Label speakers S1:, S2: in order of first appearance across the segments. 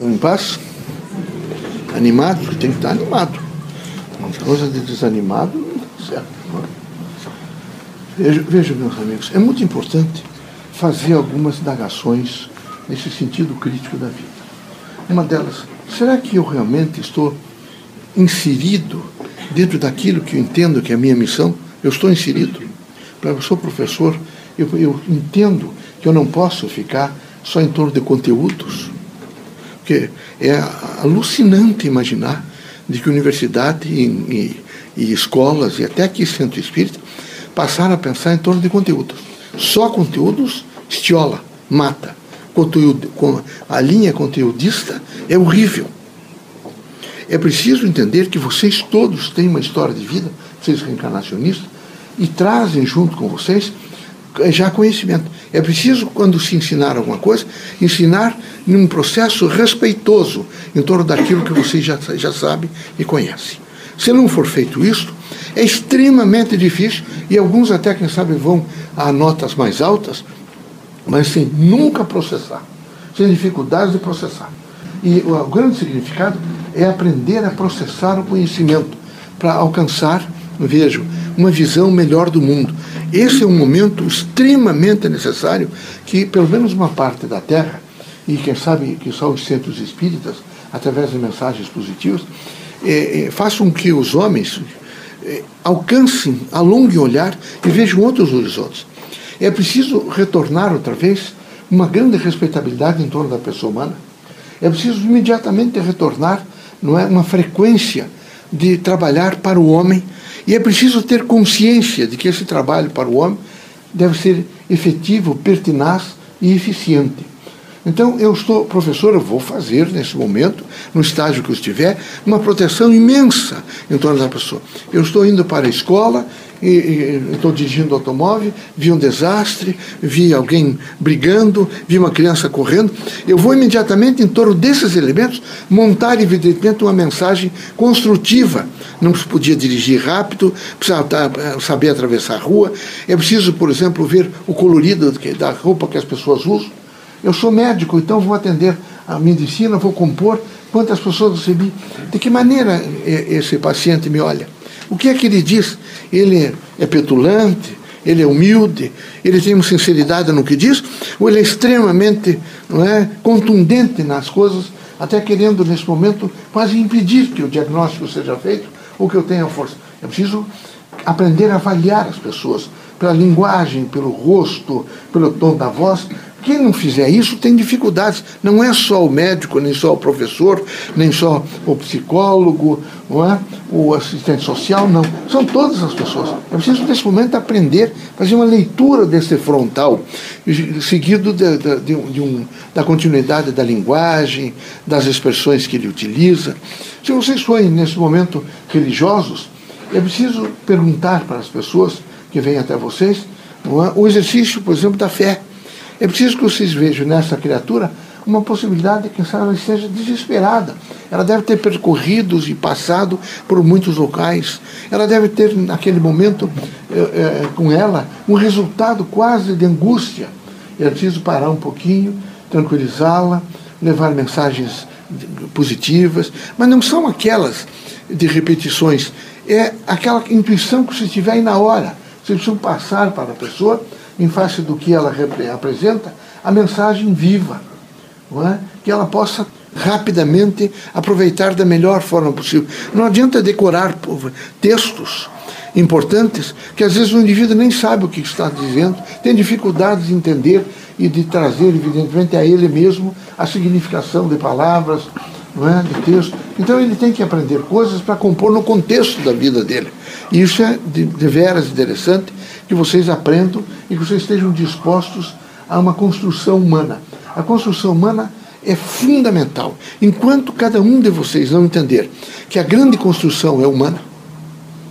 S1: Em paz? Animado? Tem que estar animado. Uma coisa de desanimado não dá certo. Veja, veja, meus amigos, é muito importante fazer algumas indagações nesse sentido crítico da vida. Uma delas, será que eu realmente estou inserido dentro daquilo que eu entendo que é a minha missão? Eu estou inserido. Eu sou professor, eu, eu entendo que eu não posso ficar só em torno de conteúdos. Porque é alucinante imaginar de que universidade e, e, e escolas e até aqui centro espírita passaram a pensar em torno de conteúdos. Só conteúdos estiola, mata. Conteúdo, a linha conteudista é horrível. É preciso entender que vocês todos têm uma história de vida, vocês reencarnacionistas, e trazem junto com vocês já conhecimento. É preciso, quando se ensinar alguma coisa, ensinar num processo respeitoso em torno daquilo que você já, já sabe e conhece. Se não for feito isso, é extremamente difícil e alguns até, quem sabe, vão a notas mais altas, mas sem nunca processar, sem dificuldades de processar. E o grande significado é aprender a processar o conhecimento para alcançar, vejo, uma visão melhor do mundo. Esse é um momento extremamente necessário que, pelo menos uma parte da Terra, e quem sabe que só os centros espíritas, através de mensagens positivas, é, é, façam que os homens é, alcancem, alonguem o olhar e vejam outros horizontes. É preciso retornar outra vez uma grande respeitabilidade em torno da pessoa humana. É preciso imediatamente retornar não é, uma frequência de trabalhar para o homem e é preciso ter consciência de que esse trabalho para o homem deve ser efetivo, pertinaz e eficiente. Então, eu estou, professor, eu vou fazer nesse momento, no estágio que eu estiver, uma proteção imensa em torno da pessoa. Eu estou indo para a escola, e, estou dirigindo o automóvel, vi um desastre, vi alguém brigando, vi uma criança correndo. Eu vou imediatamente, em torno desses elementos, montar, evidentemente, uma mensagem construtiva. Não se podia dirigir rápido, precisava eh, saber atravessar a rua. É preciso, por exemplo, ver o colorido da roupa que as pessoas usam. Eu sou médico, então vou atender a medicina, vou compor quantas pessoas recebi. De que maneira esse paciente me olha? O que é que ele diz? Ele é petulante, ele é humilde, ele tem uma sinceridade no que diz, ou ele é extremamente não é, contundente nas coisas, até querendo, nesse momento, quase impedir que o diagnóstico seja feito ou que eu tenha força. É preciso aprender a avaliar as pessoas pela linguagem, pelo rosto, pelo tom da voz, quem não fizer isso tem dificuldades. Não é só o médico, nem só o professor, nem só o psicólogo, não é? o assistente social, não. São todas as pessoas. É preciso, nesse momento, aprender, fazer uma leitura desse frontal, seguido de, de, de, um, de um, da continuidade da linguagem, das expressões que ele utiliza. Se vocês forem, nesse momento, religiosos, é preciso perguntar para as pessoas que vêm até vocês é? o exercício, por exemplo, da fé. É preciso que vocês vejam nessa criatura uma possibilidade de que ela esteja desesperada. Ela deve ter percorrido e passado por muitos locais. Ela deve ter, naquele momento, é, é, com ela, um resultado quase de angústia. É preciso parar um pouquinho, tranquilizá-la, levar mensagens positivas, mas não são aquelas de repetições, é aquela intuição que você tiver aí na hora. Você precisa passar para a pessoa em face do que ela apresenta, a mensagem viva, é? que ela possa rapidamente aproveitar da melhor forma possível. Não adianta decorar textos importantes que às vezes o indivíduo nem sabe o que está dizendo, tem dificuldade de entender e de trazer, evidentemente, a ele mesmo a significação de palavras, é? de texto. Então ele tem que aprender coisas para compor no contexto da vida dele. E isso é de, de veras interessante que vocês aprendam e que vocês estejam dispostos a uma construção humana. A construção humana é fundamental. Enquanto cada um de vocês não entender que a grande construção é humana,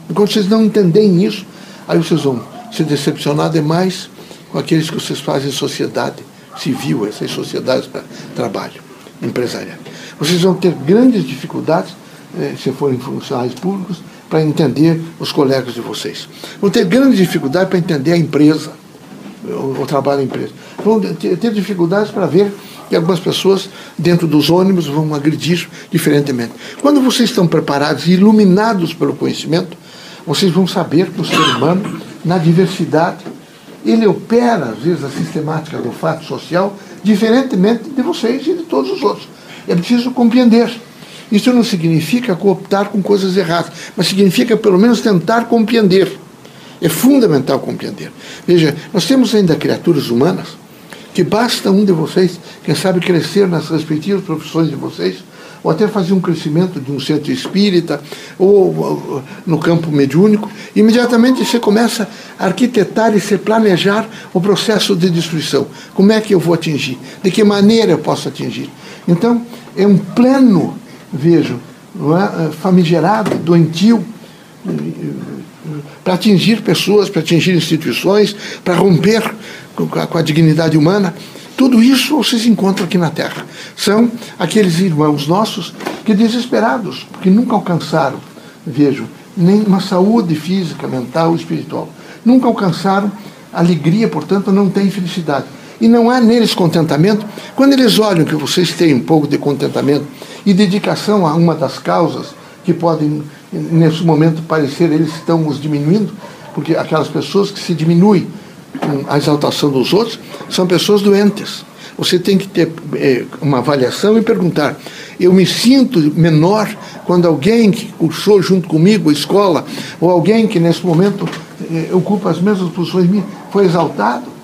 S1: enquanto vocês não entenderem isso, aí vocês vão se decepcionar demais com aqueles que vocês fazem sociedade civil, essas sociedades para trabalho empresarial. Vocês vão ter grandes dificuldades, eh, se forem funcionários públicos, para entender os colegas de vocês. Vão ter grande dificuldade para entender a empresa, o, trabalho da empresa. Vão ter, ter dificuldades para ver que algumas pessoas dentro dos ônibus vão agredir diferentemente. Quando vocês estão preparados e iluminados pelo conhecimento, vocês vão saber que o ser humano, na diversidade, ele opera, às vezes, a sistemática do fato social diferentemente de vocês e de todos os outros. É preciso compreender. Isso não significa cooptar com coisas erradas, mas significa pelo menos tentar compreender. É fundamental compreender. Veja, nós temos ainda criaturas humanas que basta um de vocês, quem sabe, crescer nas respectivas profissões de vocês, ou até fazer um crescimento de um centro espírita, ou, no campo mediúnico, imediatamente você começa a arquitetar e se planejar o processo de destruição. Como é que eu vou atingir? De que maneira eu posso atingir? Então, é um pleno, vejo, é? famigerado, doentio, para atingir pessoas, para atingir instituições, para romper com a dignidade humana. Tudo isso vocês encontram aqui na Terra. São aqueles irmãos nossos que, desesperados, porque nunca alcançaram, vejo, nem uma saúde física, mental, espiritual. Nunca alcançaram alegria, portanto, não têm felicidade. E não há neles contentamento. Quando eles olham que vocês têm um pouco de contentamento e dedicação a uma das causas que podem, nesse momento, parecer eles estão os diminuindo, porque aquelas pessoas que se diminuem com a exaltação dos outros são pessoas doentes. Você tem que ter é, uma avaliação e perguntar: eu me sinto menor quando alguém que cursou junto comigo a escola, ou alguém que nesse momento é, ocupa as mesmas posições foi exaltado?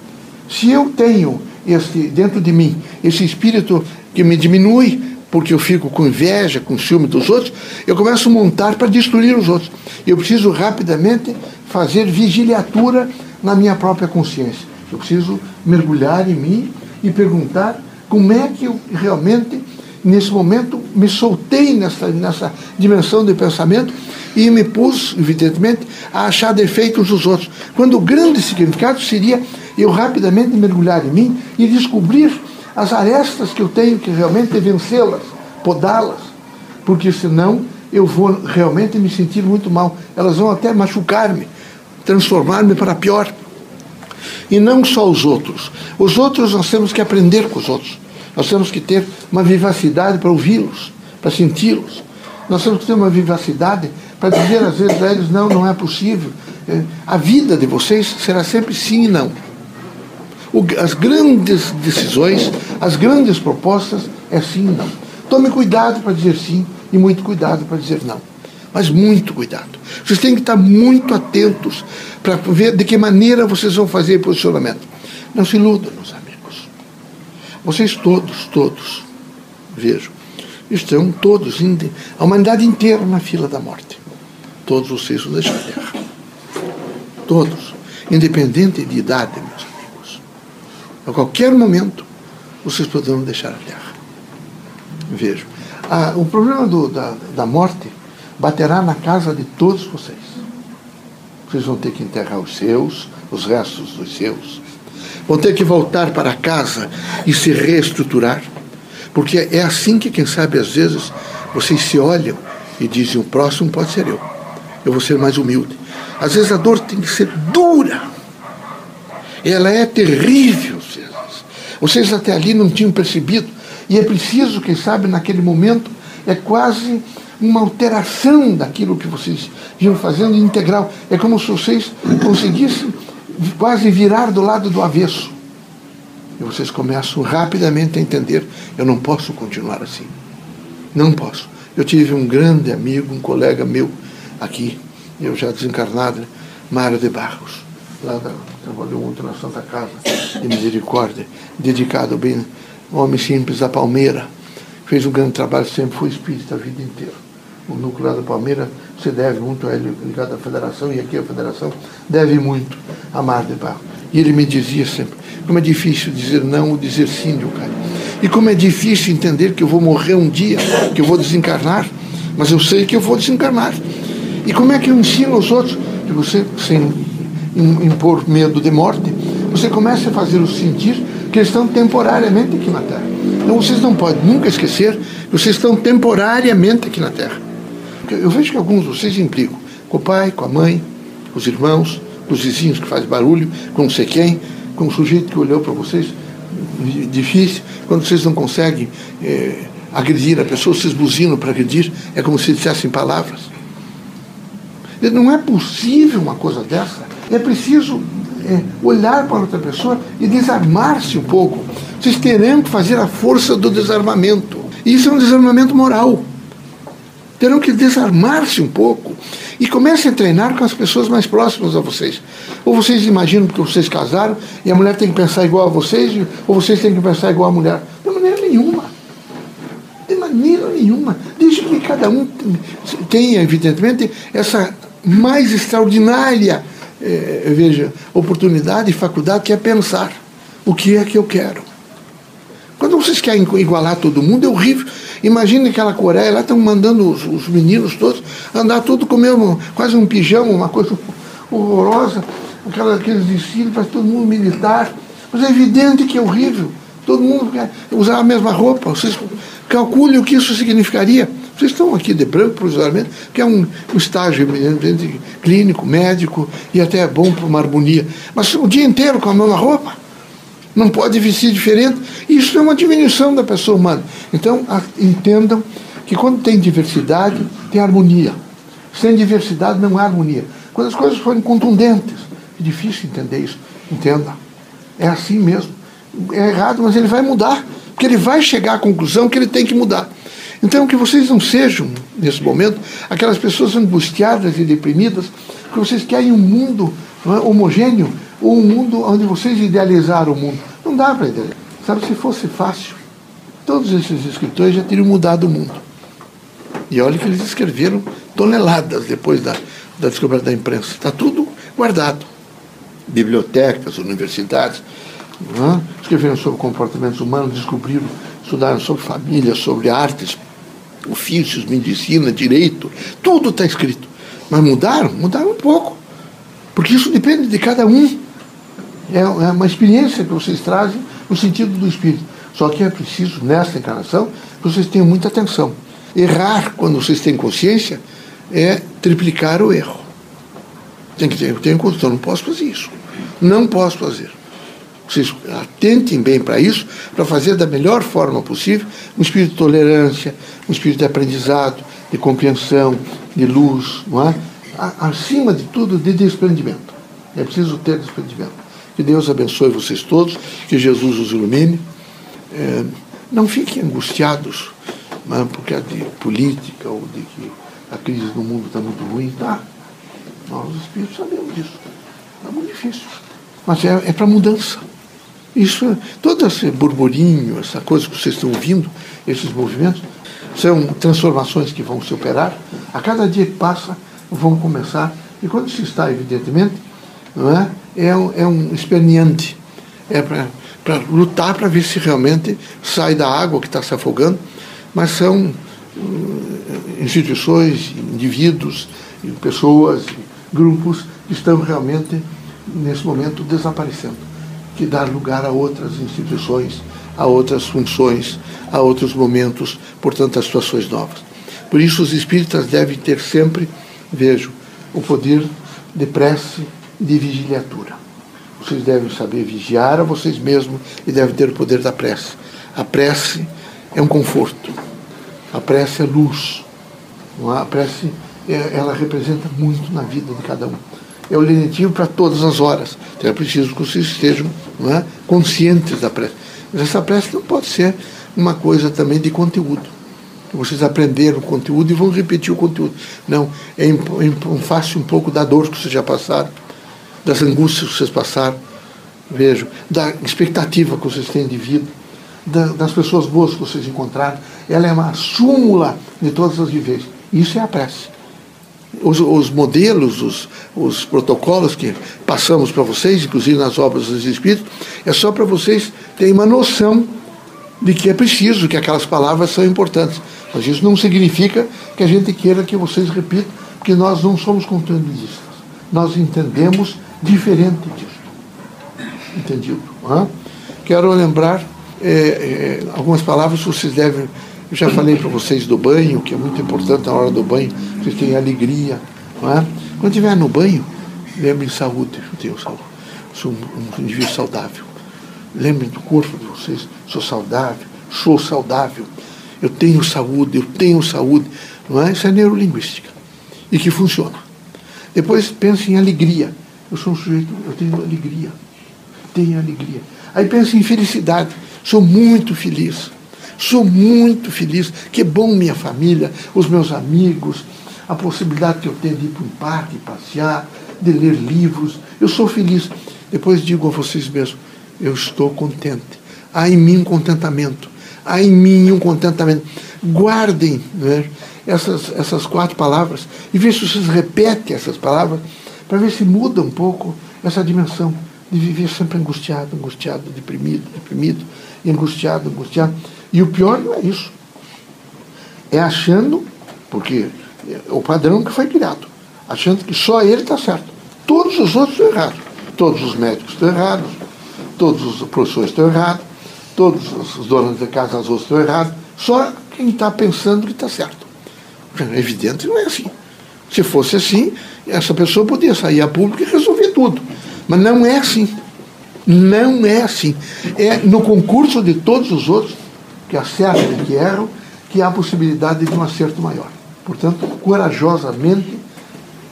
S1: Se eu tenho esse, dentro de mim esse espírito que me diminui, porque eu fico com inveja, com ciúme dos outros, eu começo a montar para destruir os outros. Eu preciso rapidamente fazer vigiliatura na minha própria consciência. Eu preciso mergulhar em mim e perguntar como é que eu realmente, nesse momento, me soltei nessa, nessa dimensão de pensamento e me pus, evidentemente, a achar defeitos dos outros. Quando o grande significado seria eu rapidamente mergulhar em mim e descobrir as arestas que eu tenho que realmente vencê-las, podá-las, porque senão eu vou realmente me sentir muito mal. Elas vão até machucar-me, transformar-me para pior. E não só os outros. Os outros nós temos que aprender com os outros. Nós temos que ter uma vivacidade para ouvi-los, para senti-los. Nós temos que ter uma vivacidade para dizer às vezes a eles: não, não é possível. É, a vida de vocês será sempre sim e não as grandes decisões, as grandes propostas é sim e não. Tome cuidado para dizer sim e muito cuidado para dizer não. Mas muito cuidado. Vocês têm que estar muito atentos para ver de que maneira vocês vão fazer posicionamento. Não se iludam, meus amigos. Vocês todos, todos, vejo, estão todos, a humanidade inteira na fila da morte. Todos vão deixar a terra. Todos, independente de idade, meus a qualquer momento, vocês poderão deixar a terra. Vejo. Ah, o problema do, da, da morte baterá na casa de todos vocês. Vocês vão ter que enterrar os seus, os restos dos seus. Vão ter que voltar para casa e se reestruturar. Porque é assim que, quem sabe, às vezes, vocês se olham e dizem: o próximo pode ser eu. Eu vou ser mais humilde. Às vezes a dor tem que ser dura ela é terrível, Vocês até ali não tinham percebido. E é preciso, quem sabe, naquele momento, é quase uma alteração daquilo que vocês iam fazendo integral. É como se vocês conseguissem quase virar do lado do avesso. E vocês começam rapidamente a entender: eu não posso continuar assim. Não posso. Eu tive um grande amigo, um colega meu aqui, eu já desencarnado, Mário de Barros lá da, trabalhou muito na Santa Casa de Misericórdia, dedicado bem, homem simples da Palmeira, fez um grande trabalho, sempre foi espírita a vida inteira. O núcleo lá da Palmeira se deve muito a ele, ligado à federação, e aqui a federação deve muito a Mar de Barro. E ele me dizia sempre, como é difícil dizer não ou dizer sim, Leocádio. E como é difícil entender que eu vou morrer um dia, que eu vou desencarnar, mas eu sei que eu vou desencarnar. E como é que eu ensino aos outros? Que você, sem impor medo de morte, você começa a fazê-los sentir que eles estão temporariamente aqui na Terra. Então vocês não podem nunca esquecer que vocês estão temporariamente aqui na Terra. Eu vejo que alguns de vocês implicam com o pai, com a mãe, com os irmãos, com os vizinhos que fazem barulho, com não sei quem, com o sujeito que olhou para vocês difícil, quando vocês não conseguem é, agredir a pessoa, vocês buzinam para agredir, é como se dissessem palavras. Não é possível uma coisa dessa. É preciso é, olhar para outra pessoa e desarmar-se um pouco. Vocês terão que fazer a força do desarmamento. E isso é um desarmamento moral. Terão que desarmar-se um pouco e comecem a treinar com as pessoas mais próximas a vocês. Ou vocês imaginam que vocês casaram e a mulher tem que pensar igual a vocês, ou vocês têm que pensar igual a mulher. De maneira nenhuma. De maneira nenhuma. Desde que cada um tenha, evidentemente, essa mais extraordinária, eh, veja, oportunidade e faculdade que é pensar o que é que eu quero. Quando vocês querem igualar todo mundo, é horrível. Imagina aquela Coreia, lá estão mandando os, os, meninos todos andar tudo com mesmo, quase um pijama, uma coisa horrorosa, aquela, aqueles desfiles para todo mundo militar. Mas é evidente que é horrível. Todo mundo quer usar a mesma roupa. Vocês calculem o que isso significaria. Vocês estão aqui de branco, provisoriamente, que é um, um estágio clínico, médico e até é bom para uma harmonia. Mas o dia inteiro com a mesma roupa não pode vestir diferente. Isso é uma diminuição da pessoa humana. Então, entendam que quando tem diversidade, tem harmonia. Sem diversidade não há harmonia. Quando as coisas forem contundentes, é difícil entender isso. Entenda. É assim mesmo. É errado, mas ele vai mudar. Porque ele vai chegar à conclusão que ele tem que mudar. Então, que vocês não sejam, nesse momento, aquelas pessoas angustiadas e deprimidas, que vocês querem um mundo é, homogêneo, ou um mundo onde vocês idealizaram o mundo. Não dá para idealizar. Sabe, se fosse fácil, todos esses escritores já teriam mudado o mundo. E olha que eles escreveram toneladas depois da, da descoberta da imprensa. Está tudo guardado. Bibliotecas, universidades, é? escreveram sobre comportamentos humanos, descobriram, estudaram sobre família, sobre artes, ofícios, medicina, direito, tudo está escrito. Mas mudaram? Mudaram um pouco. Porque isso depende de cada um. É, é uma experiência que vocês trazem no sentido do espírito. Só que é preciso, nesta encarnação, que vocês tenham muita atenção. Errar, quando vocês têm consciência, é triplicar o erro. Tem que ter, eu tenho condição, não posso fazer isso. Não posso fazer. Vocês atentem bem para isso, para fazer da melhor forma possível um espírito de tolerância, um espírito de aprendizado, de compreensão, de luz, não é? acima de tudo, de desprendimento. É preciso ter desprendimento. Que Deus abençoe vocês todos, que Jesus os ilumine. É, não fiquem angustiados né, porque é de política ou de que a crise no mundo está muito ruim. Tá. Nós, os espíritos, sabemos disso. É muito difícil. Mas é, é para mudança. Isso, todo esse burburinho, essa coisa que vocês estão ouvindo, esses movimentos, são transformações que vão se operar. A cada dia que passa, vão começar. E quando se está, evidentemente, não é? É um, é um esperneante. É para lutar para ver se realmente sai da água que está se afogando, mas são uh, instituições, indivíduos, pessoas, grupos que estão realmente, nesse momento, desaparecendo, que dá lugar a outras instituições, a outras funções, a outros momentos, portanto, a situações novas. Por isso, os espíritas devem ter sempre, vejo, o poder de prece de vigiliatura. Vocês devem saber vigiar a vocês mesmos e devem ter o poder da prece. A prece é um conforto. A prece é luz. A prece é, ela representa muito na vida de cada um. É o lenitivo para todas as horas. Então é preciso que vocês estejam é? conscientes da prece. Mas essa prece não pode ser uma coisa também de conteúdo. Vocês aprenderam o conteúdo e vão repetir o conteúdo. Não, é fácil um pouco da dor que vocês já passaram das angústias que vocês passaram, vejo, da expectativa que vocês têm de vida, da, das pessoas boas que vocês encontraram. Ela é uma súmula de todas as vivências. Isso é a prece. Os, os modelos, os, os protocolos que passamos para vocês, inclusive nas obras dos Espíritos, é só para vocês terem uma noção de que é preciso, que aquelas palavras são importantes. Mas isso não significa que a gente queira que vocês repitam, porque nós não somos conteudistas. Nós entendemos diferente disso. Entendido? Hã? Quero lembrar é, é, algumas palavras que vocês devem. Eu já falei para vocês do banho, que é muito importante na hora do banho, vocês têm alegria. Não Quando estiver no banho, lembre de saúde, eu tenho saúde. Sou um, um indivíduo saudável. Lembrem do corpo de vocês. Sou saudável, sou saudável. Eu tenho saúde, eu tenho saúde. Não é? Isso é neurolinguística. E que funciona. Depois pense em alegria. Eu sou um sujeito, eu tenho alegria. Tenho alegria. Aí pense em felicidade. Sou muito feliz. Sou muito feliz. Que bom minha família, os meus amigos, a possibilidade que eu tenho de ir para um parque, passear, de ler livros. Eu sou feliz. Depois digo a vocês mesmos, eu estou contente. Há em mim um contentamento. Há em mim um contentamento. Guardem né, essas, essas quatro palavras e vejam se vocês repetem essas palavras para ver se muda um pouco essa dimensão de viver sempre angustiado, angustiado, deprimido, deprimido, angustiado, angustiado. E o pior não é isso. É achando, porque é o padrão que foi criado, achando que só ele está certo. Todos os outros estão errados. Todos os médicos estão errados, todos os professores estão errados, todos os donos de casa, as outras estão errados. Só quem está pensando que está certo. É evidente não é assim. Se fosse assim, essa pessoa podia sair a público e resolver tudo. Mas não é assim. Não é assim. É no concurso de todos os outros que acertam que erram que há a possibilidade de um acerto maior. Portanto, corajosamente,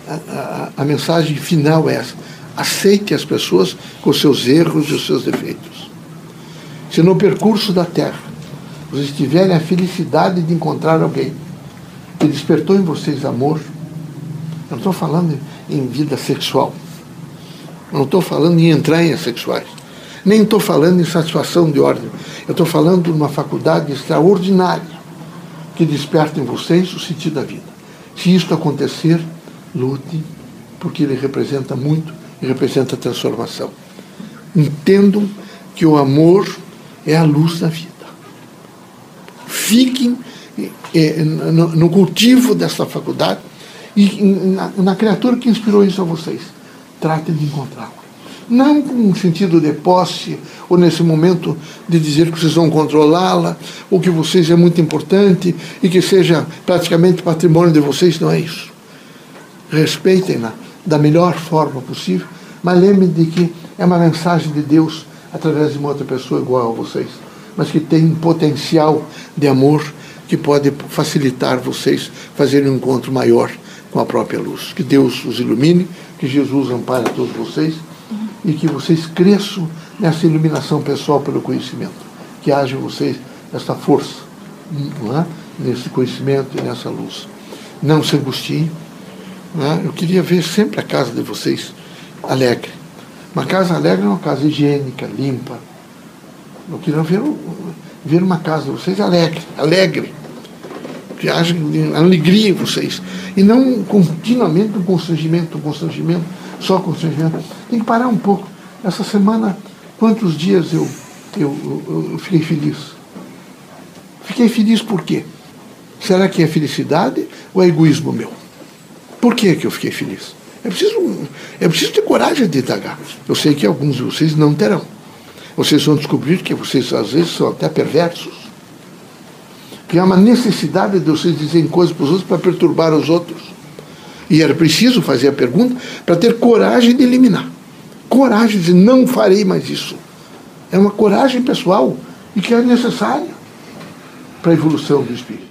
S1: a, a, a mensagem final é essa. Aceite as pessoas com seus erros e os seus defeitos. Se no percurso da Terra vocês tiverem a felicidade de encontrar alguém que despertou em vocês amor, eu não estou falando em vida sexual, eu não estou falando em entranhas sexuais, nem estou falando em satisfação de ordem, eu estou falando de uma faculdade extraordinária que desperta em vocês o sentido da vida. Se isto acontecer, lute, porque ele representa muito e representa transformação. Entendam que o amor é a luz da vida. Fiquem eh, no cultivo dessa faculdade e na criatura que inspirou isso a vocês. Tratem de encontrá-la. Não com sentido de posse, ou nesse momento de dizer que vocês vão controlá-la, ou que vocês é muito importante e que seja praticamente patrimônio de vocês, não é isso. Respeitem-na da melhor forma possível, mas lembrem de que é uma mensagem de Deus através de uma outra pessoa igual a vocês, mas que tem um potencial de amor que pode facilitar vocês fazerem um encontro maior com a própria luz. Que Deus os ilumine, que Jesus ampare todos vocês e que vocês cresçam nessa iluminação pessoal pelo conhecimento. Que haja em vocês essa força, é? nesse conhecimento e nessa luz. Não se angustiem. É? Eu queria ver sempre a casa de vocês alegre. Uma casa alegre é uma casa higiênica, limpa. Eu queria ver, ver uma casa de vocês alegre, alegre. Que haja alegria em vocês. E não continuamente um constrangimento, um constrangimento só constrangimento. Tem que parar um pouco. Essa semana, quantos dias eu, eu, eu, eu fiquei feliz? Fiquei feliz por quê? Será que é felicidade ou é egoísmo meu? Por que, que eu fiquei feliz? É preciso, é preciso ter coragem de indagar. Eu sei que alguns de vocês não terão. Vocês vão descobrir que vocês às vezes são até perversos. Que há uma necessidade de vocês dizerem coisas para os outros para perturbar os outros. E era preciso fazer a pergunta para ter coragem de eliminar. Coragem de dizer, não farei mais isso. É uma coragem pessoal e que é necessária para a evolução do espírito.